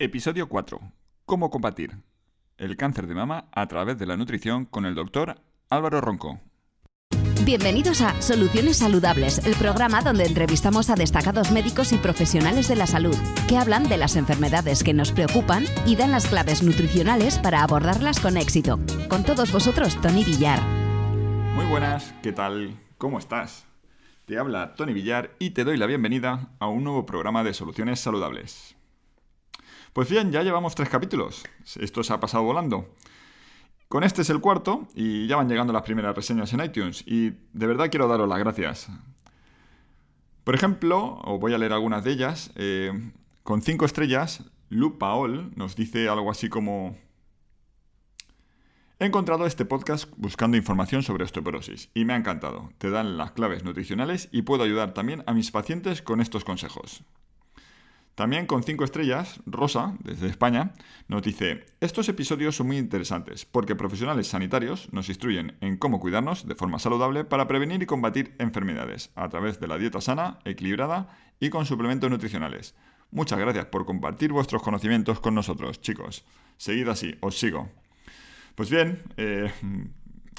Episodio 4. ¿Cómo combatir el cáncer de mama a través de la nutrición con el doctor Álvaro Ronco? Bienvenidos a Soluciones Saludables, el programa donde entrevistamos a destacados médicos y profesionales de la salud que hablan de las enfermedades que nos preocupan y dan las claves nutricionales para abordarlas con éxito. Con todos vosotros, Tony Villar. Muy buenas, ¿qué tal? ¿Cómo estás? Te habla Tony Villar y te doy la bienvenida a un nuevo programa de Soluciones Saludables. Pues bien, ya llevamos tres capítulos. Esto se ha pasado volando. Con este es el cuarto y ya van llegando las primeras reseñas en iTunes y de verdad quiero daros las gracias. Por ejemplo, os voy a leer algunas de ellas. Eh, con cinco estrellas, Lu Paol nos dice algo así como... He encontrado este podcast buscando información sobre osteoporosis y me ha encantado. Te dan las claves nutricionales y puedo ayudar también a mis pacientes con estos consejos. También con cinco estrellas, Rosa, desde España, nos dice, estos episodios son muy interesantes porque profesionales sanitarios nos instruyen en cómo cuidarnos de forma saludable para prevenir y combatir enfermedades a través de la dieta sana, equilibrada y con suplementos nutricionales. Muchas gracias por compartir vuestros conocimientos con nosotros, chicos. Seguid así, os sigo. Pues bien, eh,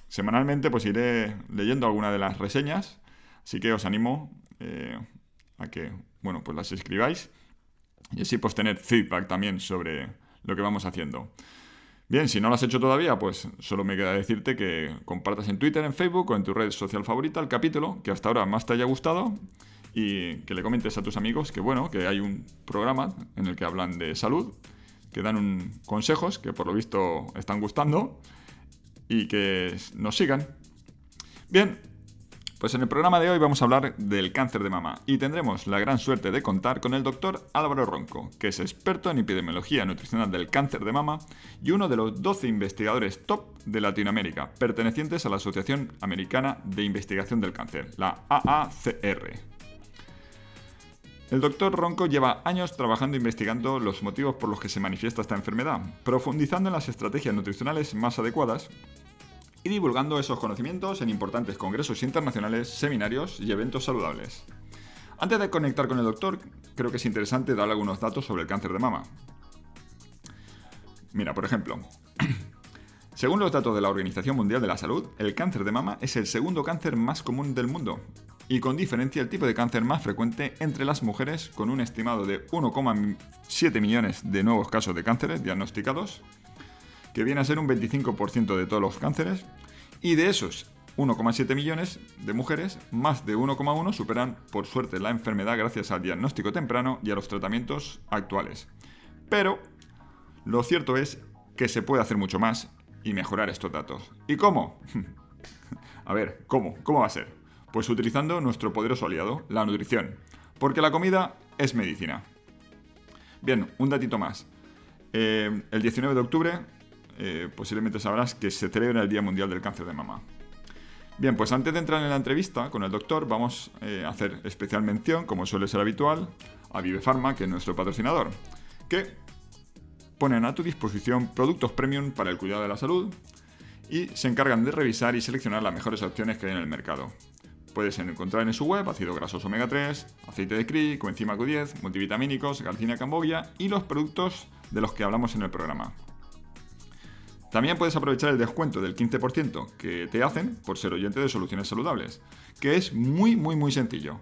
semanalmente pues iré leyendo alguna de las reseñas, así que os animo eh, a que, bueno, pues las escribáis y así pues tener feedback también sobre lo que vamos haciendo. Bien, si no lo has hecho todavía, pues solo me queda decirte que compartas en Twitter, en Facebook o en tu red social favorita el capítulo que hasta ahora más te haya gustado y que le comentes a tus amigos que bueno, que hay un programa en el que hablan de salud, que dan consejos que por lo visto están gustando y que nos sigan. Bien, pues en el programa de hoy vamos a hablar del cáncer de mama y tendremos la gran suerte de contar con el doctor Álvaro Ronco, que es experto en epidemiología nutricional del cáncer de mama y uno de los 12 investigadores top de Latinoamérica, pertenecientes a la Asociación Americana de Investigación del Cáncer, la AACR. El doctor Ronco lleva años trabajando e investigando los motivos por los que se manifiesta esta enfermedad, profundizando en las estrategias nutricionales más adecuadas y divulgando esos conocimientos en importantes congresos internacionales, seminarios y eventos saludables. Antes de conectar con el doctor, creo que es interesante dar algunos datos sobre el cáncer de mama. Mira, por ejemplo, según los datos de la Organización Mundial de la Salud, el cáncer de mama es el segundo cáncer más común del mundo y con diferencia el tipo de cáncer más frecuente entre las mujeres, con un estimado de 1,7 millones de nuevos casos de cánceres diagnosticados que viene a ser un 25% de todos los cánceres, y de esos 1,7 millones de mujeres, más de 1,1 superan por suerte la enfermedad gracias al diagnóstico temprano y a los tratamientos actuales. Pero lo cierto es que se puede hacer mucho más y mejorar estos datos. ¿Y cómo? a ver, ¿cómo? ¿Cómo va a ser? Pues utilizando nuestro poderoso aliado, la nutrición. Porque la comida es medicina. Bien, un datito más. Eh, el 19 de octubre eh, posiblemente sabrás que se celebra el Día Mundial del Cáncer de Mama. Bien, pues antes de entrar en la entrevista con el doctor, vamos eh, a hacer especial mención, como suele ser habitual, a Vive Pharma, que es nuestro patrocinador, que ponen a tu disposición productos premium para el cuidado de la salud y se encargan de revisar y seleccionar las mejores opciones que hay en el mercado. Puedes encontrar en su web ácido grasos omega 3, aceite de CRI, coenzima Q10, multivitamínicos, calcina cambogia y los productos de los que hablamos en el programa. También puedes aprovechar el descuento del 15% que te hacen por ser oyente de Soluciones Saludables, que es muy muy muy sencillo.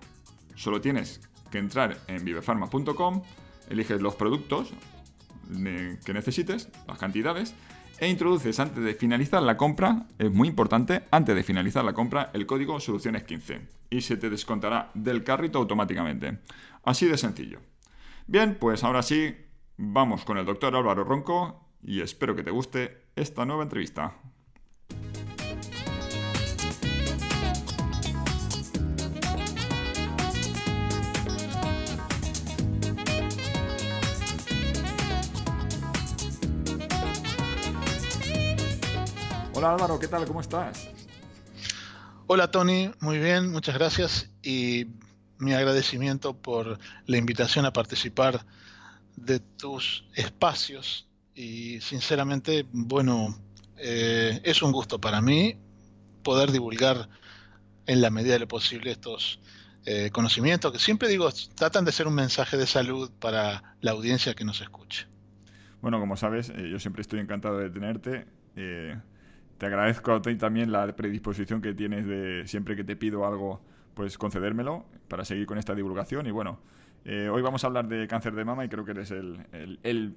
Solo tienes que entrar en vivefarma.com, eliges los productos que necesites, las cantidades, e introduces antes de finalizar la compra, es muy importante, antes de finalizar la compra, el código Soluciones15 y se te descontará del carrito automáticamente. Así de sencillo. Bien, pues ahora sí, vamos con el doctor Álvaro Ronco y espero que te guste esta nueva entrevista. Hola Álvaro, ¿qué tal? ¿Cómo estás? Hola Tony, muy bien, muchas gracias y mi agradecimiento por la invitación a participar de tus espacios y sinceramente, bueno, eh, es un gusto para mí poder divulgar en la medida de lo posible estos eh, conocimientos que siempre digo tratan de ser un mensaje de salud para la audiencia que nos escuche. Bueno, como sabes, eh, yo siempre estoy encantado de tenerte. Te agradezco a ti también la predisposición que tienes de siempre que te pido algo, pues concedérmelo para seguir con esta divulgación. Y bueno, hoy vamos a hablar de cáncer de mama y creo que eres el,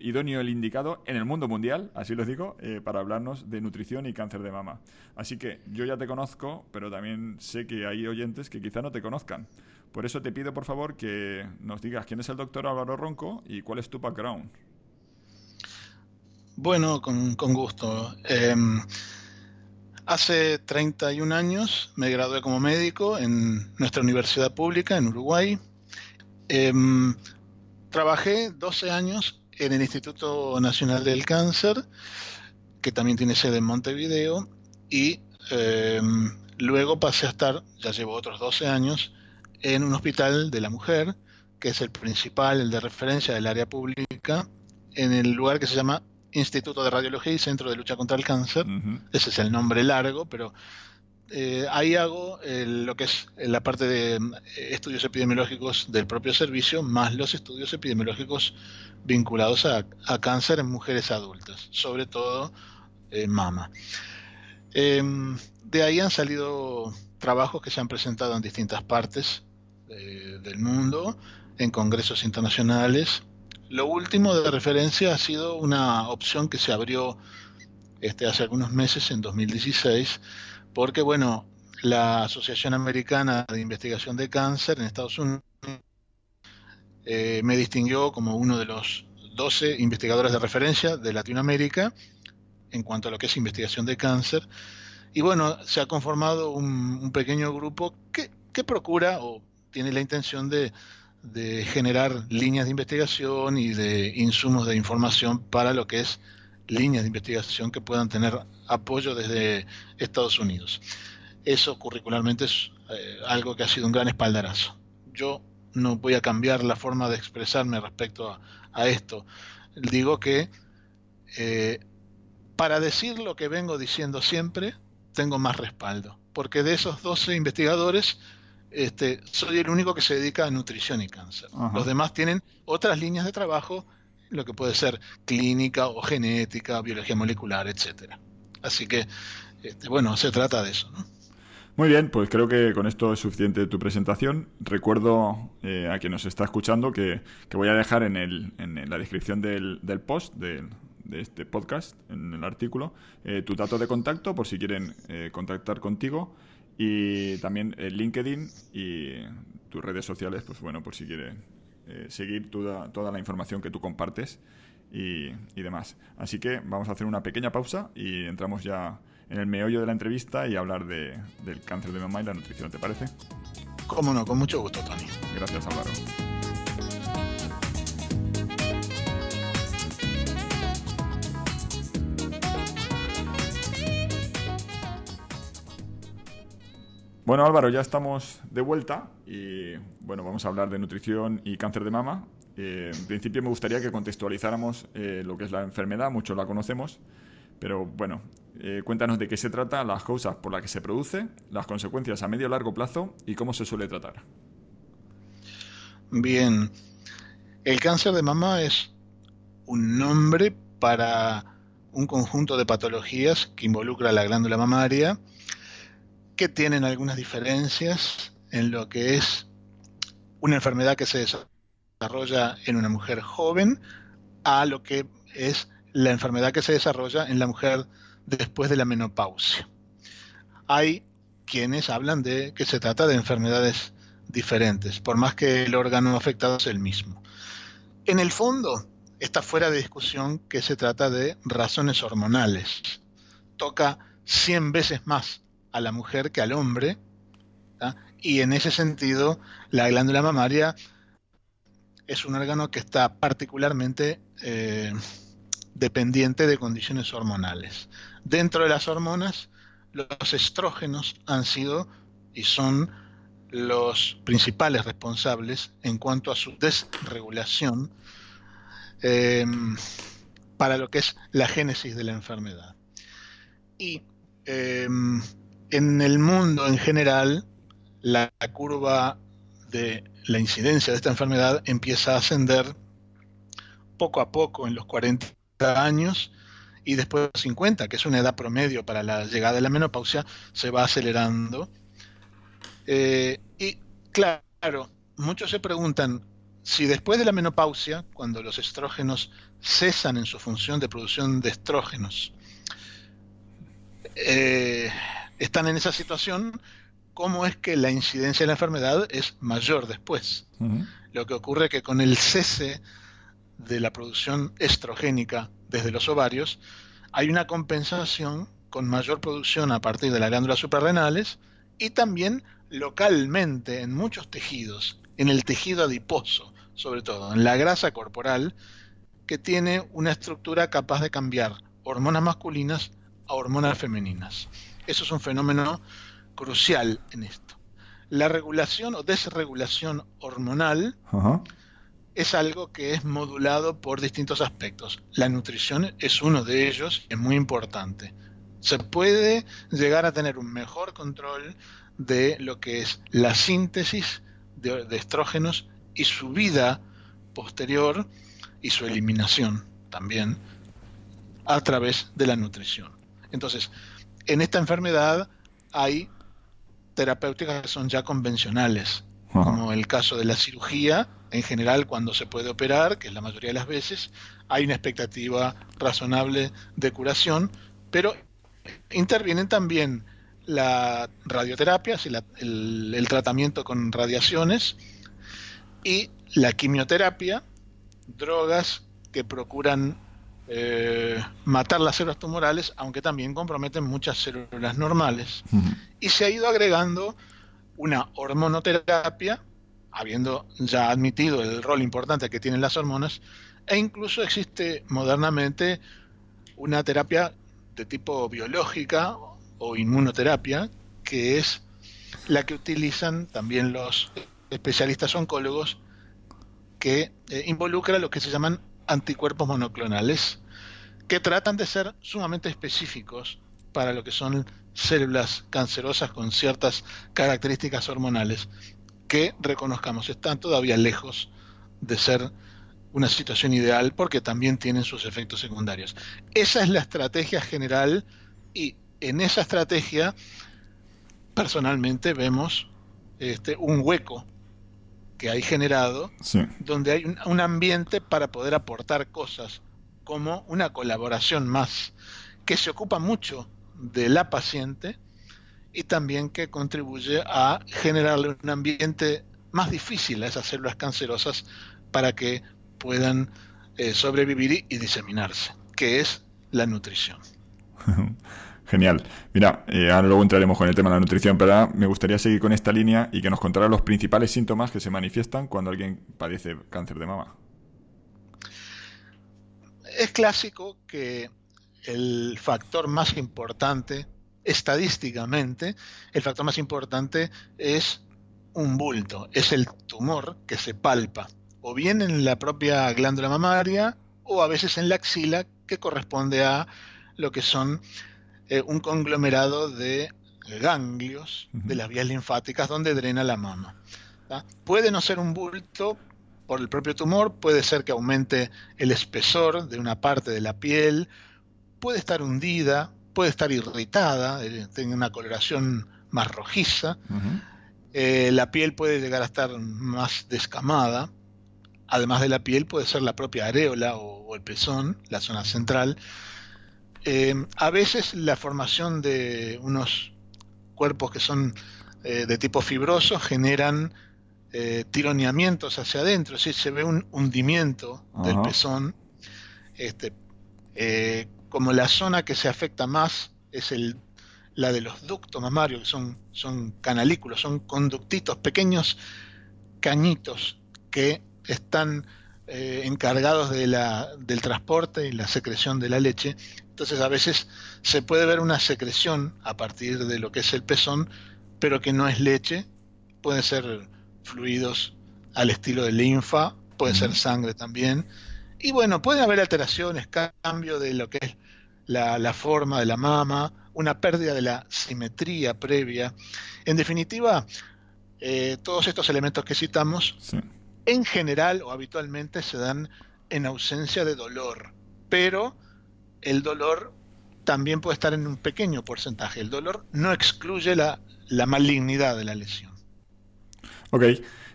idóneo, el indicado en el mundo mundial, así lo digo, eh, para hablarnos de nutrición y cáncer de mama. Así que yo ya te conozco, pero también sé que hay oyentes que quizá no te conozcan. Por eso te pido, por favor, que nos digas quién es el doctor Álvaro Ronco y cuál es tu background. Bueno, con, gusto. Em, hace 31 años me gradué como médico en nuestra universidad pública en Uruguay. Em, trabajé 12 años en el Instituto Nacional del Cáncer, que también tiene sede en Montevideo, y em, luego pasé a estar, ya llevo otros 12 años, en un hospital de la mujer, que es el principal, el de referencia del área pública, en el lugar que se llama Instituto de Radiología y Centro de Lucha contra el Cáncer. Ese es el nombre largo, pero eh, ahí hago lo que es la parte de eh, estudios epidemiológicos del propio servicio, más los estudios epidemiológicos vinculados a, cáncer en mujeres adultas, sobre todo en mama. Em, de ahí han salido trabajos que se han presentado en distintas partes eh, del mundo, en congresos internacionales, lo último de referencia ha sido una opción que se abrió este, hace algunos meses, en 2016, porque, bueno, la Asociación Americana de Investigación de Cáncer en Estados Unidos eh, me distinguió como uno de los 12 investigadores de referencia de Latinoamérica en cuanto a lo que es investigación de cáncer. Y bueno, se ha conformado un, pequeño grupo que, procura o tiene la intención de generar líneas de investigación y de insumos de información para lo que es líneas de investigación que puedan tener apoyo desde Estados Unidos. Eso curricularmente es eh, algo que ha sido un gran espaldarazo. Yo no voy a cambiar la forma de expresarme respecto a, esto. Digo que eh, para decir lo que vengo diciendo siempre, tengo más respaldo, porque de esos 12 investigadores, este, soy el único que se dedica a nutrición y cáncer. Los demás tienen otras líneas de trabajo, lo que puede ser clínica o genética, biología molecular, etcétera. Así que, este, bueno, se trata de eso. Muy bien, pues creo que con esto es suficiente tu presentación. Recuerdo eh, a quien nos está escuchando que, voy a dejar en, el, en la descripción del, post, de, este podcast, en el artículo, eh, tu dato de contacto por si quieren eh, contactar contigo y también el LinkedIn y tus redes sociales, pues bueno, por si quieren eh, seguir toda, toda la información que tú compartes y, y, demás. Así que vamos a hacer una pequeña pausa y entramos ya en el meollo de la entrevista y hablar de, del cáncer de mama y la nutrición, ¿te parece? Cómo no, con mucho gusto, Tony. Gracias, Álvaro. Bueno, Álvaro, ya estamos de vuelta y bueno, vamos a hablar de nutrición y cáncer de mama. Eh, en principio me gustaría que contextualizáramos eh, lo que es la enfermedad, muchos la conocemos, pero bueno, eh, cuéntanos de qué se trata, las causas por las que se produce, las consecuencias a medio y largo plazo y cómo se suele tratar. Bien, el cáncer de mama es un nombre para un conjunto de patologías que involucra la glándula mamaria que tienen algunas diferencias en lo que es una enfermedad que se desarrolla en una mujer joven a lo que es la enfermedad que se desarrolla en la mujer después de la menopausia. Hay quienes hablan de que se trata de enfermedades diferentes, por más que el órgano afectado es el mismo. En el fondo, está fuera de discusión que se trata de razones hormonales. Toca 100 veces más a la mujer que al hombre, y en ese sentido la glándula mamaria es un órgano que está particularmente eh, dependiente de condiciones hormonales. Dentro de las hormonas, los estrógenos han sido y son los principales responsables en cuanto a su desregulación eh, para lo que es la génesis de la enfermedad. Y eh, en el mundo en general, la curva de la incidencia de esta enfermedad empieza a ascender poco a poco en los 40 años y después de los 50, que es una edad promedio para la llegada de la menopausia, se va acelerando. Eh, y claro, muchos se preguntan si después de la menopausia, cuando los estrógenos cesan en su función de producción de estrógenos, eh, están en esa situación, ¿cómo es que la incidencia de la enfermedad es mayor después? Lo que ocurre es que con el cese de la producción estrogénica desde los ovarios, hay una compensación con mayor producción a partir de las glándulas suprarrenales y también localmente en muchos tejidos, en el tejido adiposo, sobre todo, en la grasa corporal, que tiene una estructura capaz de cambiar hormonas masculinas a hormonas femeninas. Eso es un fenómeno crucial en esto. La regulación o desregulación hormonal es algo que es modulado por distintos aspectos. La nutrición es uno de ellos, es muy importante. Se puede llegar a tener un mejor control de lo que es la síntesis de, estrógenos y su vida posterior y su eliminación también a través de la nutrición. Entonces, en esta enfermedad hay terapéuticas que son ya convencionales, como el caso de la cirugía, en general cuando se puede operar, que es la mayoría de las veces, hay una expectativa razonable de curación, pero intervienen también la radioterapia, el, tratamiento con radiaciones y la quimioterapia, drogas que procuran eh, matar las células tumorales, aunque también comprometen muchas células normales. Y se ha ido agregando una hormonoterapia, habiendo ya admitido el rol importante que tienen las hormonas, e incluso existe modernamente una terapia de tipo biológica o inmunoterapia, que es la que utilizan también los especialistas oncólogos, que eh, involucra lo que se llaman anticuerpos monoclonales, que tratan de ser sumamente específicos para lo que son células cancerosas con ciertas características hormonales que reconozcamos están todavía lejos de ser una situación ideal porque también tienen sus efectos secundarios. Esa es la estrategia general y en esa estrategia, personalmente vemos este, un hueco que hay generado, donde hay un, ambiente para poder aportar cosas, como una colaboración más, que se ocupa mucho de la paciente y también que contribuye a generarle un ambiente más difícil a esas células cancerosas para que puedan eh, sobrevivir y diseminarse, que es la nutrición. Genial. Mira, eh, ahora luego entraremos con el tema de la nutrición, pero me gustaría seguir con esta línea y que nos contara los principales síntomas que se manifiestan cuando alguien padece cáncer de mama. Es clásico que el factor más importante, estadísticamente, el factor más importante es un bulto, es el tumor que se palpa, o bien en la propia glándula mamaria, o a veces en la axila, que corresponde a lo que son eh, un conglomerado de ganglios de las vías linfáticas donde drena la mama. Puede no ser un bulto por el propio tumor, puede ser que aumente el espesor de una parte de la piel, puede estar hundida, puede estar irritada, eh, tiene una coloración más rojiza, eh, la piel puede llegar a estar más descamada, además de la piel puede ser la propia areola o el pezón, la zona central, eh, a veces la formación de unos cuerpos que son eh, de tipo fibroso generan eh, tironeamientos hacia adentro, es decir, se ve un hundimiento del pezón. Este, como la zona que se afecta más es el, la de los ductos mamarios, que son, son canalículos, son conductitos, pequeños cañitos que están encargados de la, del transporte y la secreción de la leche entonces a veces se puede ver una secreción a partir de lo que es el pezón, pero que no es leche, pueden ser fluidos al estilo de linfa, puede ser sangre también. Y bueno, pueden haber alteraciones, cambio de lo que es la, forma de la mama, una pérdida de la simetría previa. En definitiva, eh, todos estos elementos que citamos, en general o habitualmente se dan en ausencia de dolor, pero el dolor también puede estar en un pequeño porcentaje. El dolor no excluye la, malignidad de la lesión. Ok.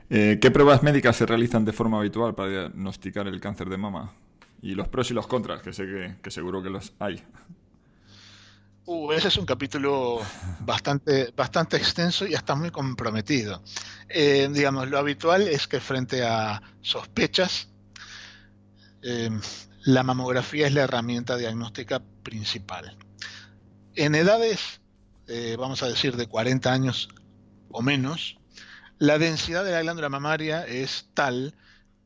Eh, ¿Qué pruebas médicas se realizan de forma habitual para diagnosticar el cáncer de mama? Y los pros y los contras, que sé que seguro que los hay. Uh, ese es un capítulo bastante, bastante extenso y hasta muy comprometido. Eh, digamos, lo habitual es que frente a sospechas, eh, la mamografía es la herramienta diagnóstica principal. En edades, eh, vamos a decir, de 40 años o menos, la densidad de la glándula mamaria es tal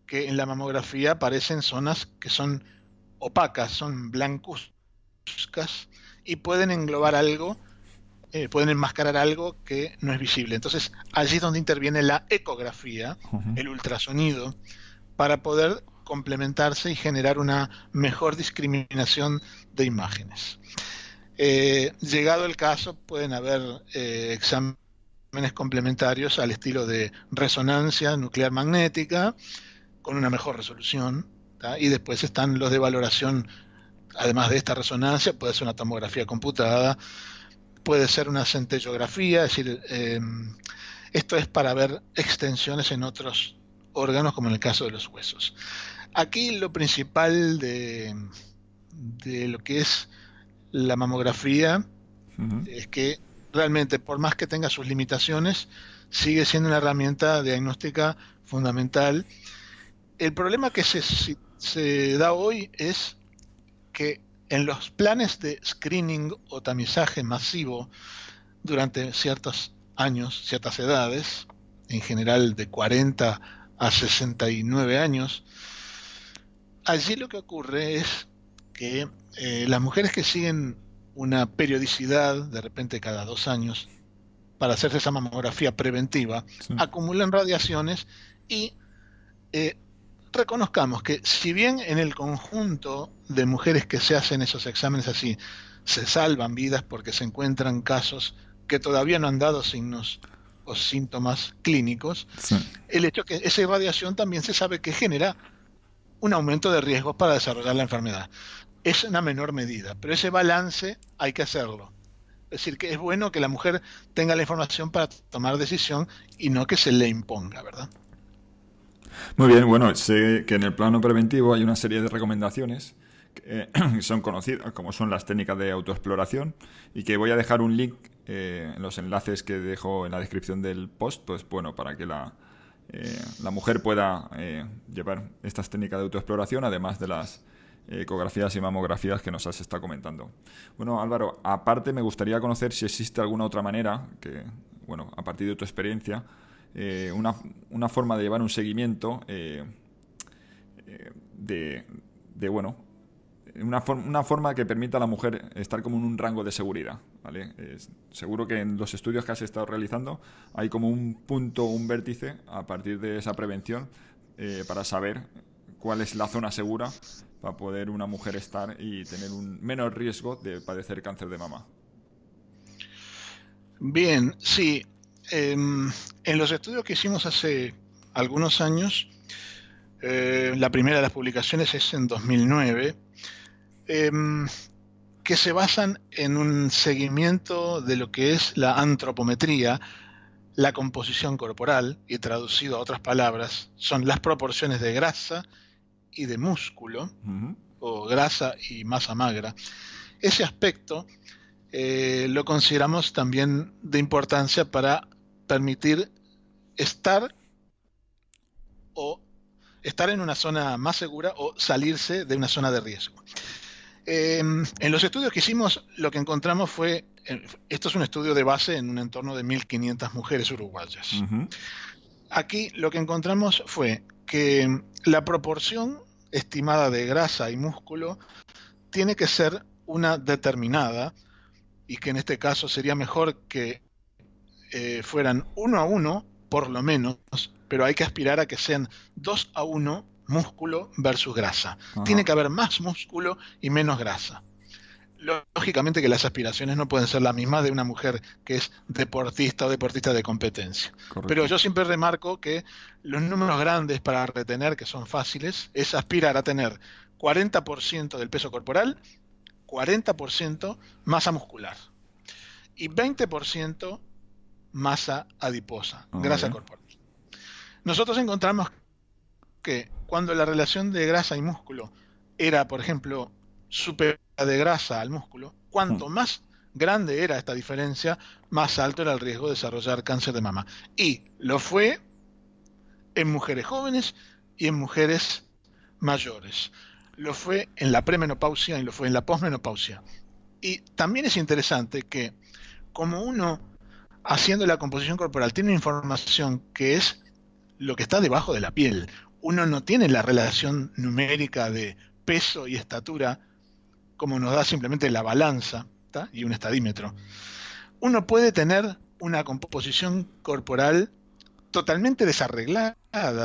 que en la mamografía aparecen zonas que son opacas, son blancuzcas, y pueden englobar algo, eh, pueden enmascarar algo que no es visible. Entonces, allí es donde interviene la ecografía, el ultrasonido, para poder complementarse y generar una mejor discriminación de imágenes. Eh, llegado el caso, pueden haber eh, exámenes complementarios al estilo de resonancia nuclear magnética, con una mejor resolución, y después están los de valoración además de esta resonancia, puede ser una tomografía computada, puede ser una centellografía, es decir, eh, esto es para ver extensiones en otros órganos, como en el caso de los huesos. Aquí lo principal de, de lo que es la mamografía es que realmente, por más que tenga sus limitaciones, sigue siendo una herramienta diagnóstica fundamental. El problema que se, se da hoy es que en los planes de screening o tamizaje masivo durante ciertos años, ciertas edades, en general de 40 a 69 años, allí lo que ocurre es que eh, las mujeres que siguen una periodicidad, de repente cada dos años, para hacerse esa mamografía preventiva, acumulan radiaciones y eh, reconozcamos que si bien en el conjunto de mujeres que se hacen esos exámenes así se salvan vidas porque se encuentran casos que todavía no han dado signos o síntomas clínicos, el hecho que esa irradiación también se sabe que genera un aumento de riesgos para desarrollar la enfermedad. Es una menor medida, pero ese balance hay que hacerlo. Es decir, que es bueno que la mujer tenga la información para tomar decisión y no que se le imponga, ¿verdad? Muy bien, bueno, sé que en el plano preventivo hay una serie de recomendaciones que son conocidas, como son las técnicas de autoexploración, y que voy a dejar un link eh, en los enlaces que dejo en la descripción del post, pues bueno, para que la, eh, la mujer pueda eh, llevar estas técnicas de autoexploración, además de las ecografías y mamografías que nos has estado comentando. Bueno, Álvaro, aparte me gustaría conocer si existe alguna otra manera, que, bueno, a partir de tu experiencia, eh, una, forma de llevar un seguimiento eh, eh, de, bueno, una, forma que permita a la mujer estar como en un rango de seguridad. ¿vale? seguro que en los estudios que has estado realizando hay como un punto, un vértice a partir de esa prevención para saber cuál es la zona segura para poder una mujer estar y tener un menos riesgo de padecer cáncer de mama. Bien, sí, Em, en los estudios que hicimos hace algunos años, eh, la primera de las publicaciones es en 2009, em, que se basan en un seguimiento de lo que es la antropometría, la composición corporal, y traducido a otras palabras, son las proporciones de grasa y de músculo, o grasa y masa magra. Ese aspecto eh, lo consideramos también de importancia para permitir estar o estar en una zona más segura o salirse de una zona de riesgo. Em, en los estudios que hicimos, lo que encontramos fue, esto es un estudio de base en un entorno de 1.500 mujeres uruguayas. Aquí lo que encontramos fue que la proporción estimada de grasa y músculo tiene que ser una determinada y que en este caso sería mejor que eh, fueran uno a uno, por lo menos, pero hay que aspirar a que sean dos a uno músculo versus grasa. Tiene que haber más músculo y menos grasa. lógicamente que las aspiraciones no pueden ser las mismas de una mujer que es deportista o deportista de competencia. Pero yo siempre remarco que los números grandes para retener, que son fáciles, es aspirar a tener 40% del peso corporal, 40% masa muscular y 20% masa adiposa, grasa corporal. Nosotros encontramos que cuando la relación de grasa y músculo era, por ejemplo, superior de grasa al músculo, cuanto mm. más grande era esta diferencia, más alto era el riesgo de desarrollar cáncer de mama. Y lo fue en mujeres jóvenes y en mujeres mayores. Lo fue en la premenopausia y lo fue en la posmenopausia. Y también es interesante que como uno haciendo la composición corporal tiene información que es lo que está debajo de la piel, uno no tiene la relación numérica de peso y estatura como nos da simplemente la balanza y un estadímetro. Uno puede tener una composición corporal totalmente desarreglada,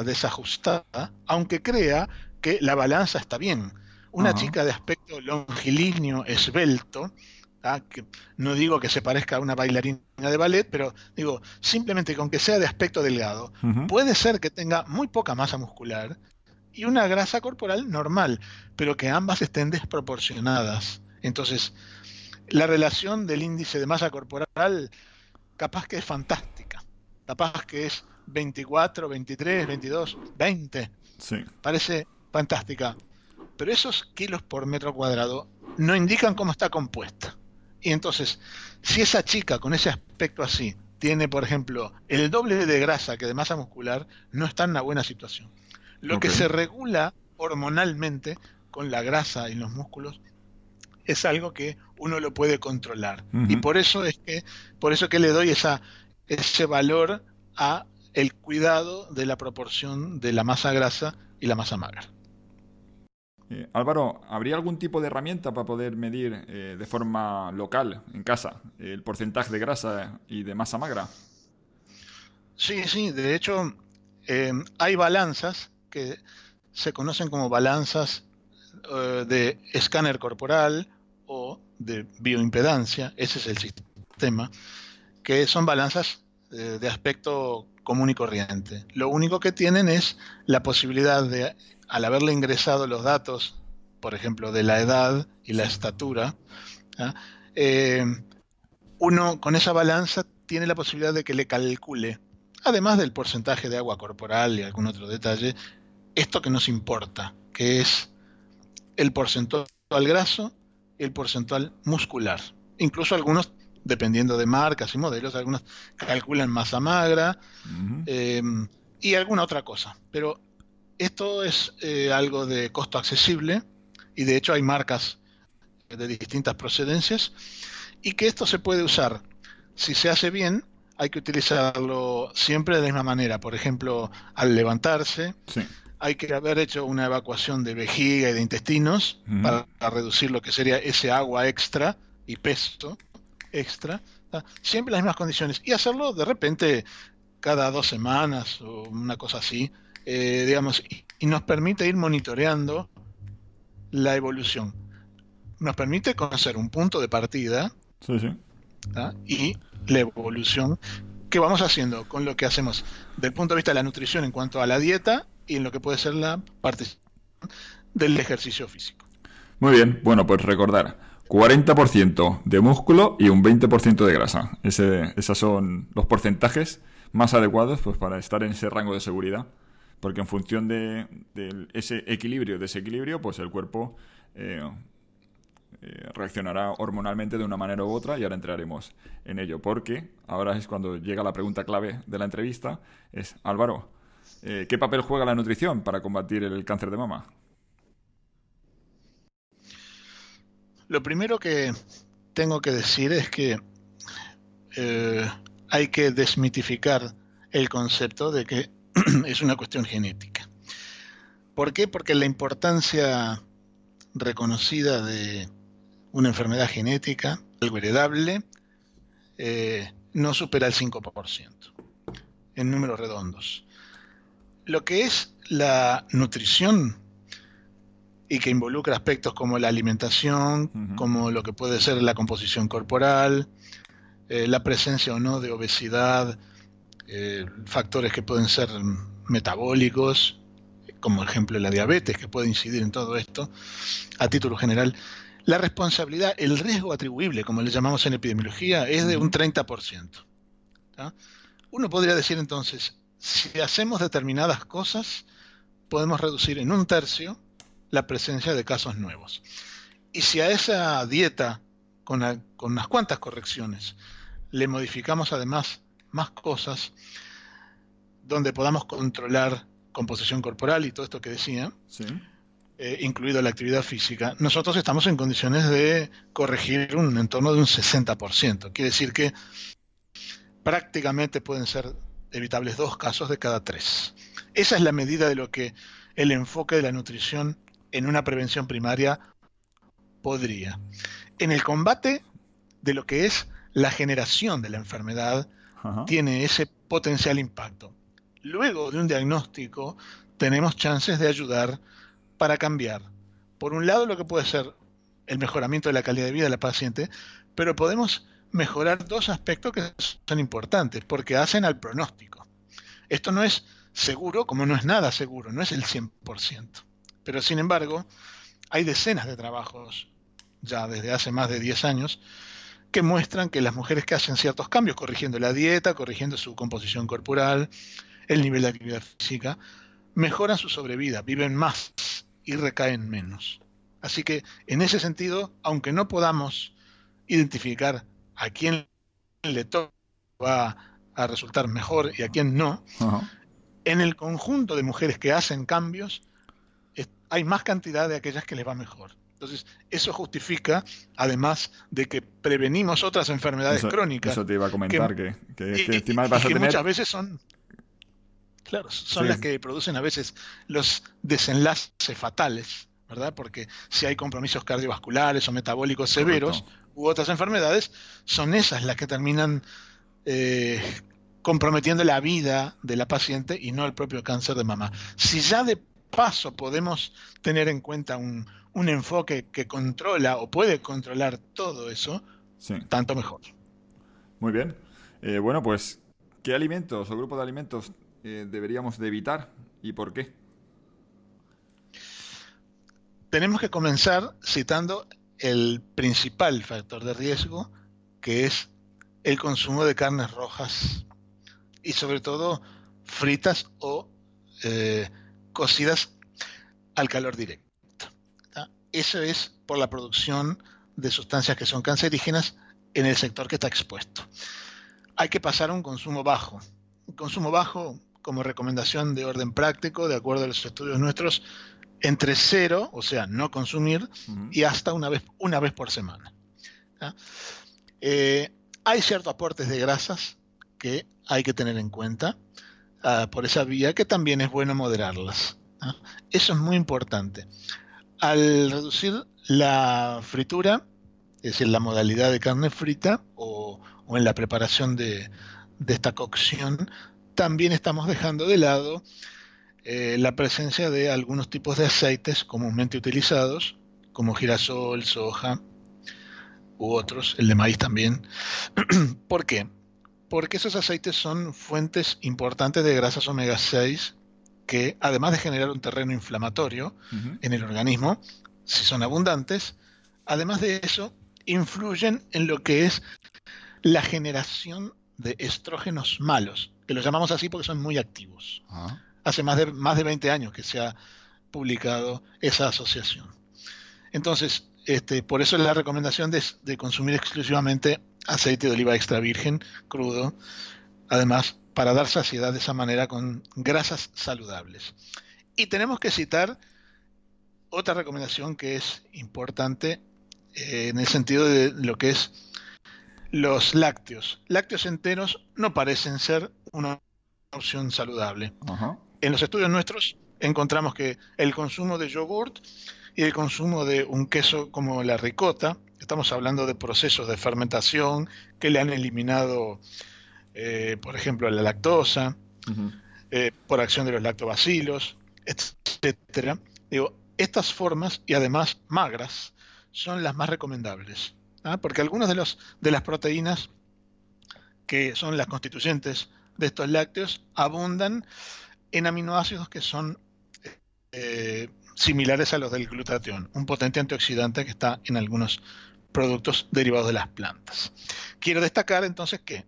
desajustada, aunque crea que la balanza está bien. Una chica de aspecto longilíneo, esbelto, que no digo que se parezca a una bailarina de ballet, pero digo, simplemente con que sea de aspecto delgado, puede ser que tenga muy poca masa muscular y una grasa corporal normal, pero que ambas estén desproporcionadas. Entonces, la relación del índice de masa corporal capaz que es fantástica, capaz que es 24, 23, 22, 20. Sí. Parece fantástica. Pero esos kilos por metro cuadrado no indican cómo está compuesta. Y entonces, si esa chica con ese aspecto así tiene, por ejemplo, el doble de grasa que de masa muscular, no está en una buena situación. Lo que se regula hormonalmente con la grasa y los músculos es algo que uno lo puede controlar. Y por eso es que, por eso que le doy esa, ese valor a el cuidado de la proporción de la masa grasa y la masa magra. Eh, Álvaro, ¿habría algún tipo de herramienta para poder medir eh, de forma local, en casa, el porcentaje de grasa y de masa magra? Sí, sí, de hecho eh, hay balanzas que se conocen como balanzas eh, de escáner corporal o de bioimpedancia, ese es el sistema, que son balanzas eh, de aspecto común y corriente. Lo único que tienen es la posibilidad de, al haberle ingresado los datos, por ejemplo, de la edad y la estatura, ¿ah? eh, uno con esa balanza tiene la posibilidad de que le calcule, además del porcentaje de agua corporal y algún otro detalle, esto que nos importa, que es el porcentual graso y el porcentual muscular. Incluso algunos, dependiendo de marcas y modelos, algunos calculan masa magra eh, y alguna otra cosa. Pero esto es eh, algo de costo accesible y de hecho hay marcas de distintas procedencias y que esto se puede usar. Si se hace bien, hay que utilizarlo siempre de la misma manera. Por ejemplo, al levantarse, sí hay que haber hecho una evacuación de vejiga y de intestinos para, reducir lo que sería ese agua extra y peso extra. Siempre las mismas condiciones. Y hacerlo de repente cada dos semanas o una cosa así, eh, digamos, y, nos permite ir monitoreando la evolución. Nos permite conocer un punto de partida y la evolución que vamos haciendo con lo que hacemos del punto de vista de la nutrición en cuanto a la dieta y en lo que puede ser la parte del ejercicio físico. Muy bien, bueno, pues recordar, 40% de músculo y un 20% de grasa. Ese, esos son los porcentajes más adecuados pues, para estar en ese rango de seguridad. Porque en función de, ese equilibrio, desequilibrio, pues el cuerpo eh, eh, reaccionará hormonalmente de una manera u otra y ahora entraremos en ello. Porque ahora es cuando llega la pregunta clave de la entrevista, es Álvaro, eh, ¿Qué papel juega la nutrición para combatir el cáncer de mama? Lo primero que tengo que decir es que eh, hay que desmitificar el concepto de que es una cuestión genética. ¿Por qué? Porque la importancia reconocida de una enfermedad genética, algo heredable, eh, no supera el 5% en números redondos lo que es la nutrición y que involucra aspectos como la alimentación, como lo que puede ser la composición corporal, eh, la presencia o no de obesidad, eh, factores que pueden ser metabólicos, como ejemplo la diabetes, que puede incidir en todo esto, a título general. La responsabilidad, el riesgo atribuible, como le llamamos en epidemiología, es de un 30%. Uno podría decir entonces, si hacemos determinadas cosas, podemos reducir en un tercio la presencia de casos nuevos. Y si a esa dieta, con, con unas cuantas correcciones, le modificamos además más cosas, donde podamos controlar composición corporal y todo esto que decía, eh, incluido la actividad física, nosotros estamos en condiciones de corregir un entorno de un 60%. Quiere decir que prácticamente pueden ser evitables dos casos de cada tres. Esa es la medida de lo que el enfoque de la nutrición en una prevención primaria podría. En el combate de lo que es la generación de la enfermedad, tiene ese potencial impacto. Luego de un diagnóstico, tenemos chances de ayudar para cambiar. Por un lado, lo que puede ser el mejoramiento de la calidad de vida de la paciente, pero podemos mejorar dos aspectos que son importantes, porque hacen al pronóstico. Esto no es seguro, como no es nada seguro, no es el 100%. Pero sin embargo, hay decenas de trabajos ya desde hace más de 10 años que muestran que las mujeres que hacen ciertos cambios, corrigiendo la dieta, corrigiendo su composición corporal, el nivel de actividad física, mejoran su sobrevida, viven más y recaen menos. Así que en ese sentido, aunque no podamos identificar a quién le toca va a resultar mejor y a quién no, en el conjunto de mujeres que hacen cambios, hay más cantidad de aquellas que les va mejor. Entonces, eso justifica, además de que prevenimos otras enfermedades crónicas. Eso te iba a comentar, que, muchas veces son, claro, son las que producen a veces los desenlaces fatales, ¿verdad? Porque si hay compromisos cardiovasculares o metabólicos severos u otras enfermedades, son esas las que terminan eh, comprometiendo la vida de la paciente y no el propio cáncer de mama. Si ya de paso podemos tener en cuenta un, enfoque que controla o puede controlar todo eso, tanto mejor. Muy bien. Eh, bueno, pues, ¿qué alimentos o grupo de alimentos eh, deberíamos de evitar y por qué? Tenemos que comenzar citando el principal factor de riesgo, que es el consumo de carnes rojas y sobre todo fritas o eh, cocidas al calor directo. Eso es por la producción de sustancias que son cancerígenas en el sector que está expuesto. Hay que pasar a un consumo bajo. Un consumo bajo, como recomendación de orden práctico, de acuerdo a los estudios nuestros, entre cero, o sea, no consumir, y hasta una vez, una vez por semana. Eh, hay ciertos aportes de grasas que hay que tener en cuenta ah, por esa vía, que también es bueno moderarlas. Eso es muy importante. Al reducir la fritura, es decir, la modalidad de carne frita o, en la preparación de, esta cocción, también estamos dejando de lado eh, la presencia de algunos tipos de aceites comúnmente utilizados, como girasol, soja u otros, el de maíz también. ¿Por qué? Porque esos aceites son fuentes importantes de grasas omega 6 que además de generar un terreno inflamatorio en el organismo, si son abundantes, además de eso, influyen en lo que es la generación de estrógenos malos, que los llamamos así porque son muy activos. Ah. Hace más de, más de 20 años que se ha publicado esa asociación. Entonces, este, por eso es la recomendación de, de consumir exclusivamente aceite de oliva extra virgen crudo, además para dar saciedad de esa manera con grasas saludables. Y tenemos que citar otra recomendación que es importante eh, en el sentido de lo que es los lácteos. Lácteos enteros no parecen ser una opción saludable. En los estudios nuestros encontramos que el consumo de yogurt y el consumo de un queso como la ricota, estamos hablando de procesos de fermentación que le han eliminado eh, por ejemplo, la lactosa, eh, por acción de los lactobacilos, etcétera. Digo, estas formas, y además magras, son las más recomendables. ¿ah? Porque algunas de, los, de las proteínas que son las constituyentes de estos lácteos abundan en aminoácidos que son eh, similares a los del glutatión, un potente antioxidante que está en algunos productos derivados de las plantas. Quiero destacar entonces que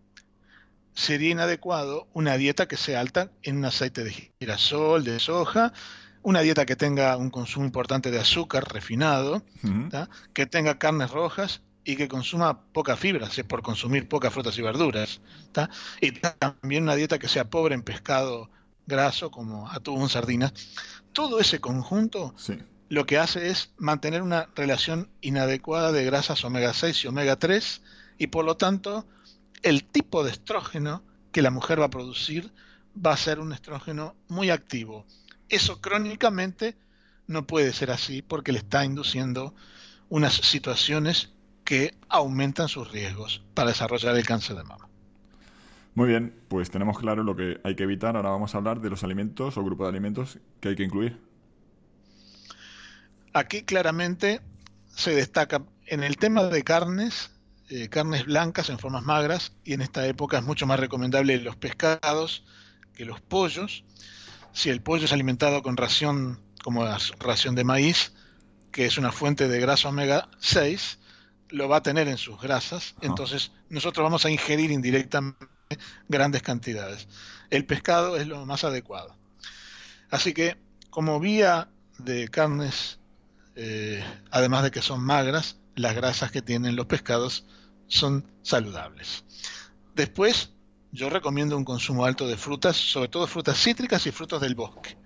sería inadecuado una dieta que sea alta en un aceite de girasol, de soja, una dieta que tenga un consumo importante de azúcar refinado, que tenga carnes rojas y que consuma poca fibra, si por consumir pocas frutas y verduras. Y también una dieta que sea pobre en pescado graso como atún, sardinas. Todo ese conjunto lo que hace es mantener una relación inadecuada de grasas omega 6 y omega 3 y por lo tanto el tipo de estrógeno que la mujer va a producir va a ser un estrógeno muy activo. Eso crónicamente no puede ser así porque le está induciendo unas situaciones que aumentan sus riesgos para desarrollar el cáncer de mama. Muy bien, pues tenemos claro lo que hay que evitar. Ahora vamos a hablar de los alimentos o grupo de alimentos que hay que incluir. Aquí claramente se destaca en el tema de carnes, eh, carnes blancas en formas magras, y en esta época es mucho más recomendable los pescados que los pollos. Si el pollo es alimentado con ración como la ración de maíz, que es una fuente de grasa omega 6, lo va a tener en sus grasas, entonces nosotros vamos a ingerir indirectamente grandes cantidades. El pescado es lo más adecuado. Así que como vía de carnes, eh, además de que son magras, las grasas que tienen los pescados son saludables. Después, yo recomiendo un consumo alto de frutas, sobre todo frutas cítricas y frutos del bosque.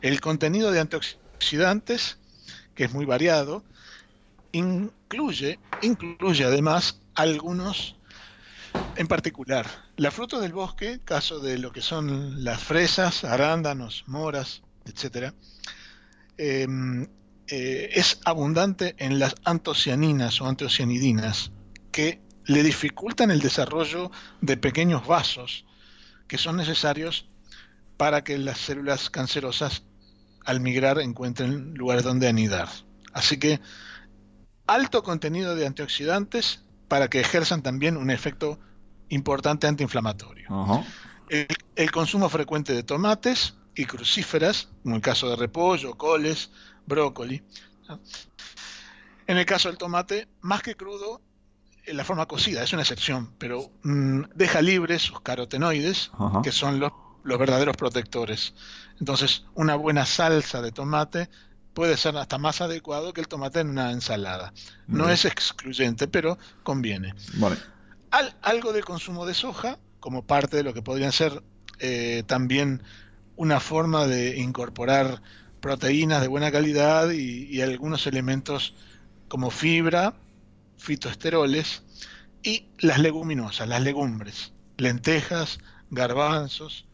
El contenido de antioxidantes, que es muy variado, incluye, incluye además algunos en particular. La fruta del bosque, caso de lo que son las fresas, arándanos, moras, etc., eh, es abundante en las antocianinas o antocianidinas, que le dificultan el desarrollo de pequeños vasos que son necesarios para que las células cancerosas al migrar encuentren lugares donde anidar. Así que alto contenido de antioxidantes para que ejerzan también un efecto importante antiinflamatorio. el, consumo frecuente de tomates y crucíferas, como el caso de repollo, coles, brócoli. En el caso del tomate, más que crudo, en la forma cocida, es una excepción, pero mm, deja libres sus carotenoides, que son los, los verdaderos protectores. Entonces, una buena salsa de tomate puede ser hasta más adecuado que el tomate en una ensalada. No es excluyente, pero conviene. algo de consumo de soja, como parte de lo que podrían ser eh, también una forma de incorporar proteínas de buena calidad y, algunos elementos como fibra, fitoesteroles y las leguminosas, las legumbres, lentejas, garbanzos,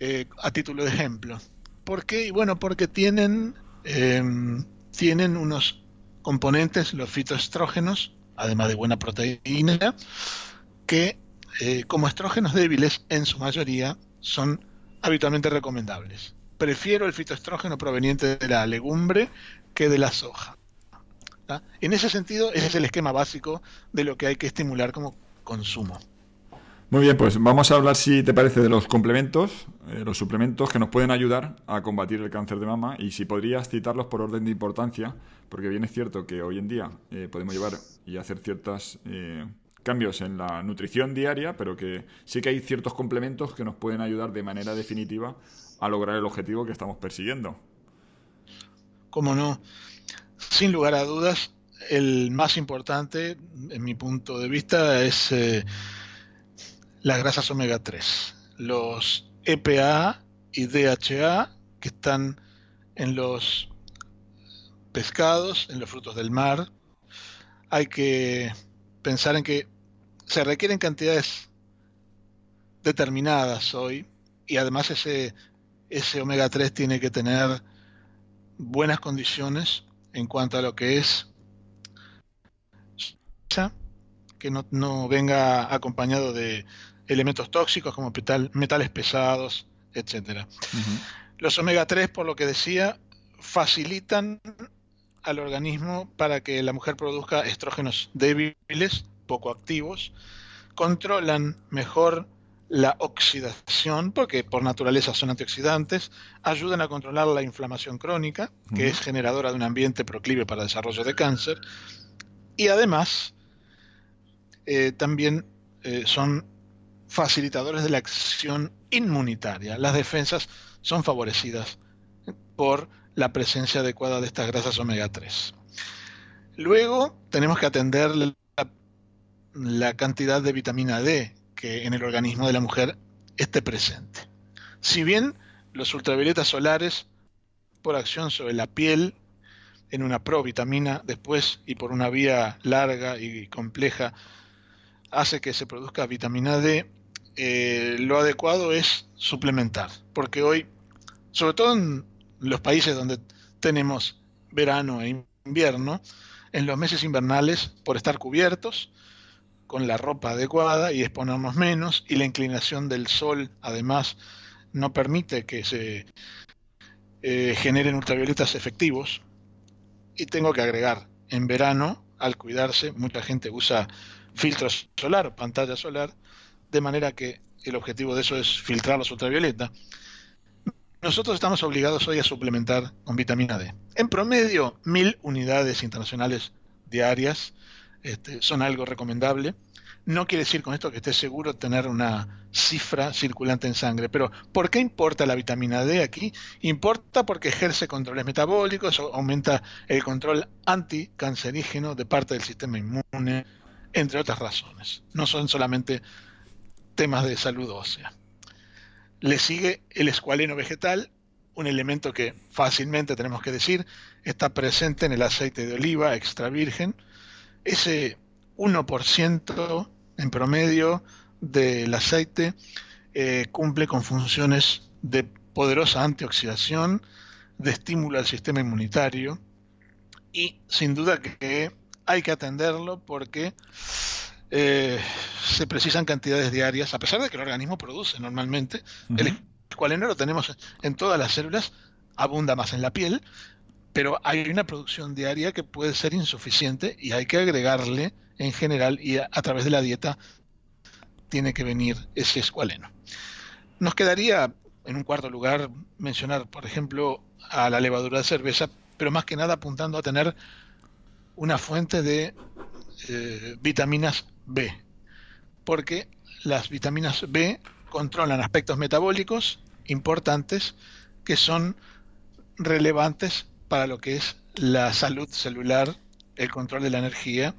eh, a título de ejemplo. ¿Por qué? Bueno, porque tienen, em, tienen unos componentes, los fitoestrógenos, además de buena proteína, que eh, como estrógenos débiles en su mayoría son habitualmente recomendables. Prefiero el fitoestrógeno proveniente de la legumbre que de la soja. En ese sentido, ese es el esquema básico de lo que hay que estimular como consumo. Muy bien, pues vamos a hablar, si te parece, de los complementos, eh, los suplementos que nos pueden ayudar a combatir el cáncer de mama y si podrías citarlos por orden de importancia, porque bien es cierto que hoy en día eh, podemos llevar y hacer ciertos eh, cambios en la nutrición diaria, pero que sí que hay ciertos complementos que nos pueden ayudar de manera definitiva a lograr el objetivo que estamos persiguiendo. ¿Cómo no? Sin lugar a dudas, el más importante, en mi punto de vista, es las grasas omega 3, los EPA y DHA que están en los pescados, en los frutos del mar. Hay que pensar en que se requieren cantidades determinadas hoy y además ese, ese omega 3 tiene que tener buenas condiciones en cuanto a lo que es que no, no venga acompañado de elementos tóxicos como metales pesados, etcétera. Los omega 3, por lo que decía, facilitan al organismo para que la mujer produzca estrógenos débiles, poco activos, controlan mejor la oxidación, porque por naturaleza son antioxidantes, ayudan a controlar la inflamación crónica, que es generadora de un ambiente proclive para el desarrollo de cáncer, y además eh, también eh, son facilitadores de la acción inmunitaria. Las defensas son favorecidas por la presencia adecuada de estas grasas omega 3. Luego tenemos que atender la, cantidad de vitamina D que en el organismo de la mujer esté presente. Si bien los ultravioletas solares, por acción sobre la piel, en una provitamina, después y por una vía larga y compleja, hace que se produzca vitamina D, eh, lo adecuado es suplementar, porque hoy, sobre todo en los países donde tenemos verano e invierno, en los meses invernales, por estar cubiertos, con la ropa adecuada y exponernos menos, y la inclinación del sol además no permite que se eh, generen ultravioletas efectivos. Y tengo que agregar, en verano, al cuidarse, mucha gente usa filtro solar, pantalla solar, de manera que el objetivo de eso es filtrar los ultravioleta. Nosotros estamos obligados hoy a suplementar con vitamina D. En promedio, mil unidades internacionales diarias este, son algo recomendable. No quiere decir con esto que esté seguro tener una cifra circulante en sangre, pero ¿por qué importa la vitamina D aquí? Importa porque ejerce controles metabólicos, aumenta el control anticancerígeno de parte del sistema inmune, entre otras razones. No son solamente temas de salud ósea. Le sigue el escualeno vegetal, un elemento que fácilmente tenemos que decir está presente en el aceite de oliva extra virgen. Ese 1% en promedio del aceite eh, cumple con funciones de poderosa antioxidación, de estímulo al sistema inmunitario y sin duda que hay que atenderlo porque eh, se precisan cantidades diarias, a pesar de que el organismo produce normalmente. El escualeno lo tenemos en todas las células, abunda más en la piel, pero hay una producción diaria que puede ser insuficiente y hay que agregarle en general y a, través de la dieta tiene que venir ese escualeno. Nos quedaría en un cuarto lugar mencionar, por ejemplo, a la levadura de cerveza, pero más que nada apuntando a tener una fuente de eh, vitaminas B, porque las vitaminas B controlan aspectos metabólicos importantes que son relevantes para lo que es la salud celular, el control de la energía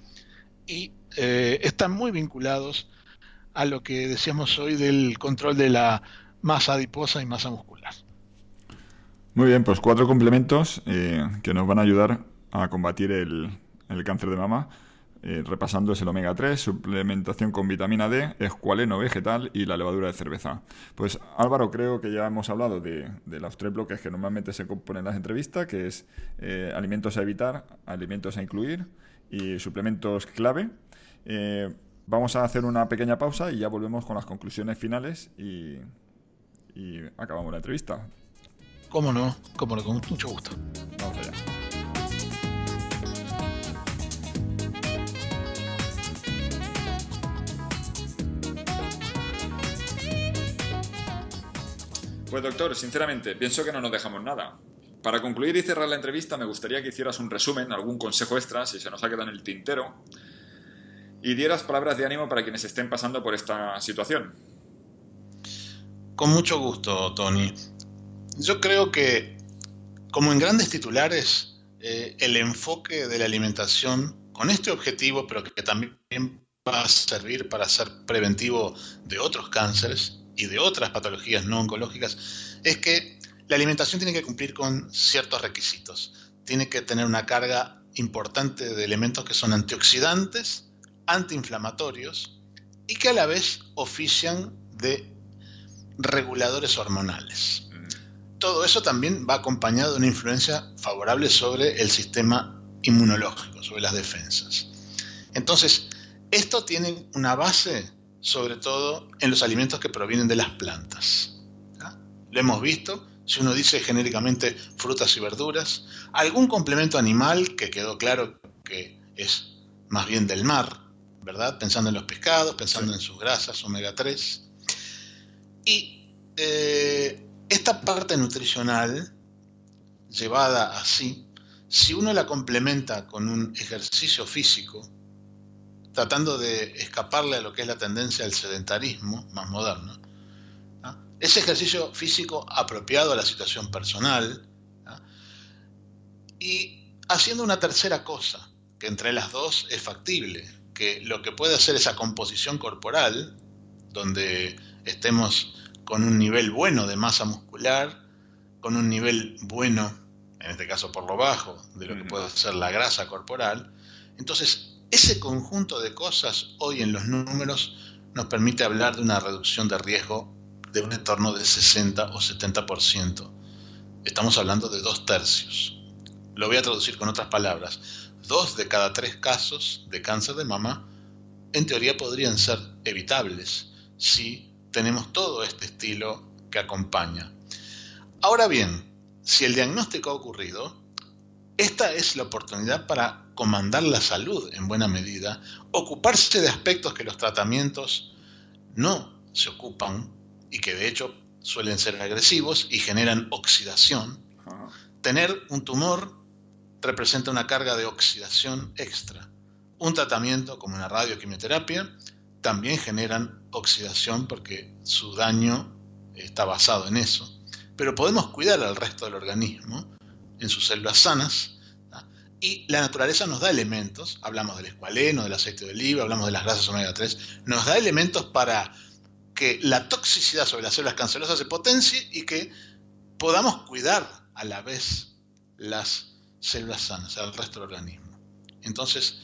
y eh, están muy vinculados a lo que decíamos hoy del control de la masa adiposa y masa muscular. Muy bien, pues cuatro complementos eh, que nos van a ayudar a combatir el, el cáncer de mama. Eh, repasando es el omega 3, suplementación con vitamina D, escualeno vegetal y la levadura de cerveza. Pues Álvaro, creo que ya hemos hablado de, los tres bloques que normalmente se componen en las entrevistas, que es eh, alimentos a evitar, alimentos a incluir y suplementos clave. Eh, vamos a hacer una pequeña pausa y ya volvemos con las conclusiones finales y, y acabamos la entrevista. ¿Cómo no? Cómo no, con mucho gusto. Pues doctor, sinceramente, pienso que no nos dejamos nada. Para concluir y cerrar la entrevista, me gustaría que hicieras un resumen, algún consejo extra, si se nos ha quedado en el tintero, y dieras palabras de ánimo para quienes estén pasando por esta situación. Con mucho gusto, Tony. Yo creo que, como en grandes titulares, eh, el enfoque de la alimentación con este objetivo, pero que también va a servir para ser preventivo de otros cánceres, y de otras patologías no oncológicas, es que la alimentación tiene que cumplir con ciertos requisitos. Tiene que tener una carga importante de elementos que son antioxidantes, antiinflamatorios y que a la vez ofician de reguladores hormonales. Todo eso también va acompañado de una influencia favorable sobre el sistema inmunológico, sobre las defensas. Entonces, esto tiene una base sobre todo en los alimentos que provienen de las plantas. Lo hemos visto, si uno dice genéricamente frutas y verduras, algún complemento animal que quedó claro que es más bien del mar, ¿verdad? Pensando en los pescados, pensando en sus grasas, omega 3. Y eh, esta parte nutricional, llevada así, si uno la complementa con un ejercicio físico, tratando de escaparle a lo que es la tendencia del sedentarismo más moderno, ese ejercicio físico apropiado a la situación personal, y haciendo una tercera cosa, que entre las dos es factible, que lo que puede hacer esa composición corporal, donde estemos con un nivel bueno de masa muscular, con un nivel bueno, en este caso por lo bajo, de lo que puede ser la grasa corporal, entonces ese conjunto de cosas hoy en los números nos permite hablar de una reducción de riesgo de un entorno de 60 o 70%. Estamos hablando de dos tercios. Lo voy a traducir con otras palabras. Dos de cada tres casos de cáncer de mama en teoría podrían ser evitables si tenemos todo este estilo que acompaña. Ahora bien, si el diagnóstico ha ocurrido, esta es la oportunidad para comandar la salud en buena medida, ocuparse de aspectos que los tratamientos no se ocupan y que de hecho suelen ser agresivos y generan oxidación. Tener un tumor representa una carga de oxidación extra. Un tratamiento como una radioquimioterapia también generan oxidación porque su daño está basado en eso. Pero podemos cuidar al resto del organismo en sus células sanas. Y la naturaleza nos da elementos, hablamos del escualeno, del aceite de oliva, hablamos de las grasas omega 3, nos da elementos para que la toxicidad sobre las células cancerosas se potencie y que podamos cuidar a la vez las células sanas, al resto del organismo. Entonces,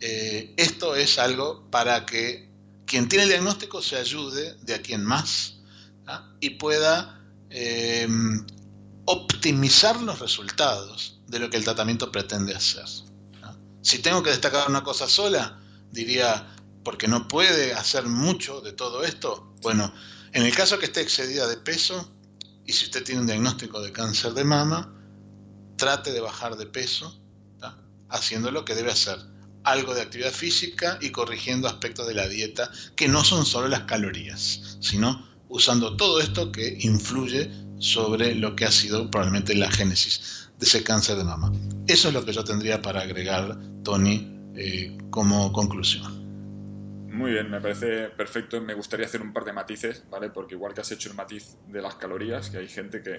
eh, esto es algo para que quien tiene el diagnóstico se ayude de a quien más y pueda eh, optimizar los resultados de lo que el tratamiento pretende hacer. Si tengo que destacar una cosa sola, diría, porque no puede hacer mucho de todo esto, bueno, en el caso que esté excedida de peso, y si usted tiene un diagnóstico de cáncer de mama, trate de bajar de peso, haciendo lo que debe hacer, algo de actividad física y corrigiendo aspectos de la dieta que no son solo las calorías, sino usando todo esto que influye sobre lo que ha sido probablemente la génesis de ese cáncer de mama. Eso es lo que yo tendría para agregar, Tony, eh, como conclusión. Muy bien, me parece perfecto. Me gustaría hacer un par de matices, ¿vale? Porque igual que has hecho el matiz de las calorías, que hay gente que,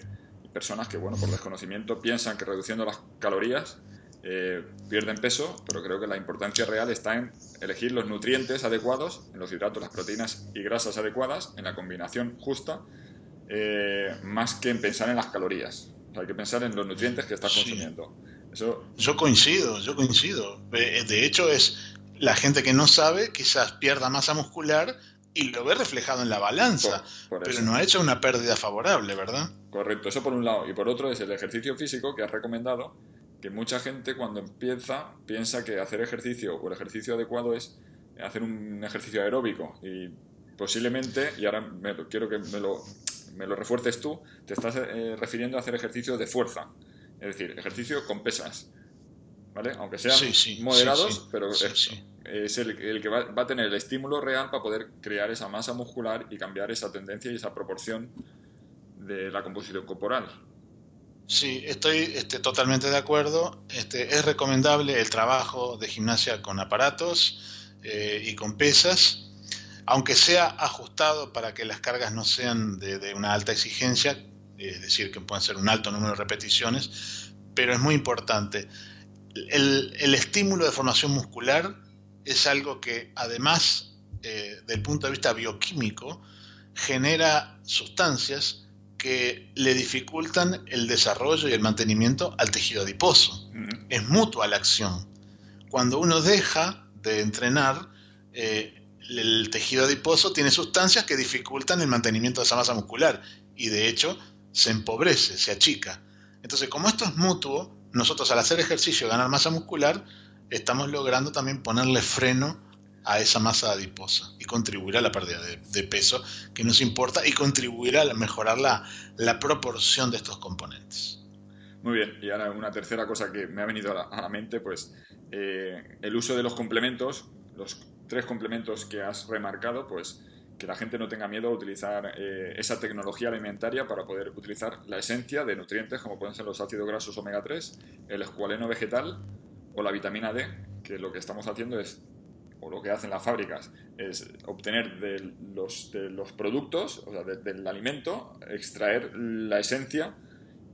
personas que, bueno, por desconocimiento piensan que reduciendo las calorías eh, pierden peso, pero creo que la importancia real está en elegir los nutrientes adecuados, en los hidratos, las proteínas y grasas adecuadas, en la combinación justa eh, más que en pensar en las calorías. hay que pensar en los nutrientes que estás consumiendo. Eso... Yo coincido, yo coincido. De hecho, es la gente que no sabe quizás pierda masa muscular y lo ve reflejado en la balanza, pero no ha hecho una pérdida favorable, ¿verdad? Correcto, eso por un lado. Y por otro es el ejercicio físico que has recomendado, que mucha gente cuando empieza piensa que hacer ejercicio o el ejercicio adecuado es hacer un ejercicio aeróbico y posiblemente, y ahora quiero que me lo me lo refuerces tú, te estás eh, refiriendo a hacer ejercicio de fuerza. Es decir, ejercicio con pesas. ¿Vale? Aunque sean moderados, pero es el, que va, a tener el estímulo real para poder crear esa masa muscular y cambiar esa tendencia y esa proporción de la composición corporal. Sí, estoy este, totalmente de acuerdo. Este, es recomendable el trabajo de gimnasia con aparatos eh, y con pesas aunque sea ajustado para que las cargas no sean de, una alta exigencia, es decir, que pueden ser un alto número de repeticiones, pero es muy importante. El, estímulo de formación muscular es algo que además, eh, del punto de vista bioquímico, genera sustancias que le dificultan el desarrollo y el mantenimiento al tejido adiposo. Es mutua la acción. Cuando uno deja de entrenar, eh, el tejido adiposo tiene sustancias que dificultan el mantenimiento de esa masa muscular y de hecho se empobrece, se achica. Entonces, como esto es mutuo, nosotros al hacer ejercicio y ganar masa muscular, estamos logrando también ponerle freno a esa masa adiposa y contribuirá a la pérdida de, peso que nos importa y contribuirá a mejorar la, la, proporción de estos componentes. Muy bien, y ahora una tercera cosa que me ha venido a la, mente, pues eh, el uso de los complementos, los tres complementos que has remarcado, pues que la gente no tenga miedo a utilizar eh, esa tecnología alimentaria para poder utilizar la esencia de nutrientes como pueden ser los ácidos grasos omega 3, el escualeno vegetal o la vitamina D, que lo que estamos haciendo es o lo que hacen las fábricas es obtener de los, de los productos, o sea, del alimento, extraer la esencia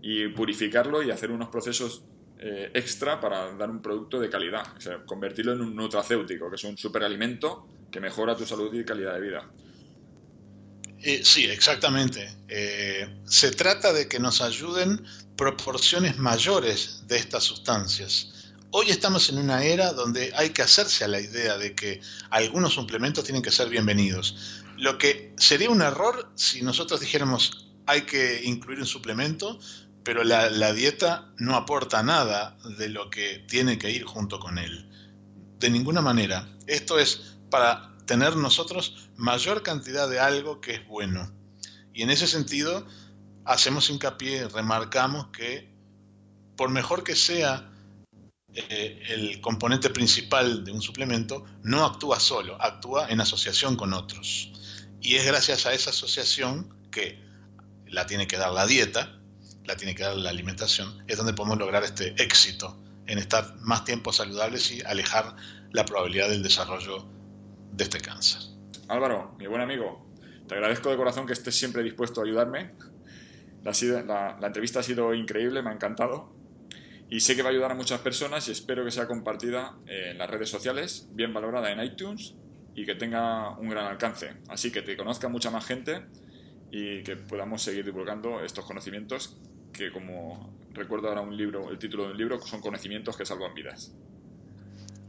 y purificarlo y hacer unos procesos eh, extra para dar un producto de calidad, convertirlo en un nutracéutico, que es un superalimento que mejora tu salud y calidad de vida. Eh, sí, exactamente. Eh, se trata de que nos ayuden proporciones mayores de estas sustancias. Hoy estamos en una era donde hay que hacerse a la idea de que algunos suplementos tienen que ser bienvenidos. Lo que sería un error si nosotros dijéramos hay que incluir un suplemento, pero la, dieta no aporta nada de lo que tiene que ir junto con él. De ninguna manera. Esto es para tener nosotros mayor cantidad de algo que es bueno. Y en ese sentido, hacemos hincapié, remarcamos que por mejor que sea eh, el componente principal de un suplemento no actúa solo, actúa en asociación con otros. Y es gracias a esa asociación que la tiene que dar la dieta, la tiene que dar la alimentación, es donde podemos lograr este éxito en estar más tiempo saludables y alejar la probabilidad del desarrollo de este cáncer. Álvaro, mi buen amigo, te agradezco de corazón que estés siempre dispuesto a ayudarme. la entrevista ha sido increíble, me ha encantado y sé que va a ayudar a muchas personas y espero que sea compartida en las redes sociales, bien valorada en iTunes y que tenga un gran alcance. Así que te conozca mucha más gente y que podamos seguir divulgando estos conocimientos que, como recuerdo ahora un libro, el título de un libro, son conocimientos que salvan vidas.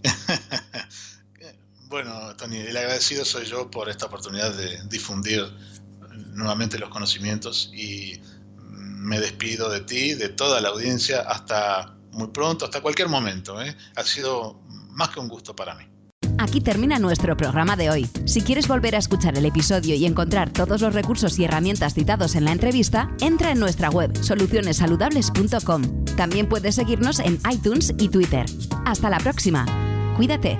bueno, Tony, el agradecido soy yo por esta oportunidad de difundir nuevamente los conocimientos y me despido de ti, de toda la audiencia, hasta muy pronto, hasta cualquier momento. ¿eh? Ha sido más que un gusto para mí. Aquí termina nuestro programa de hoy. Si quieres volver a escuchar el episodio y encontrar todos los recursos y herramientas citados en la entrevista, entra en nuestra web solucionesaludables.com. También puedes seguirnos en iTunes y Twitter. Hasta la próxima. Cuídate.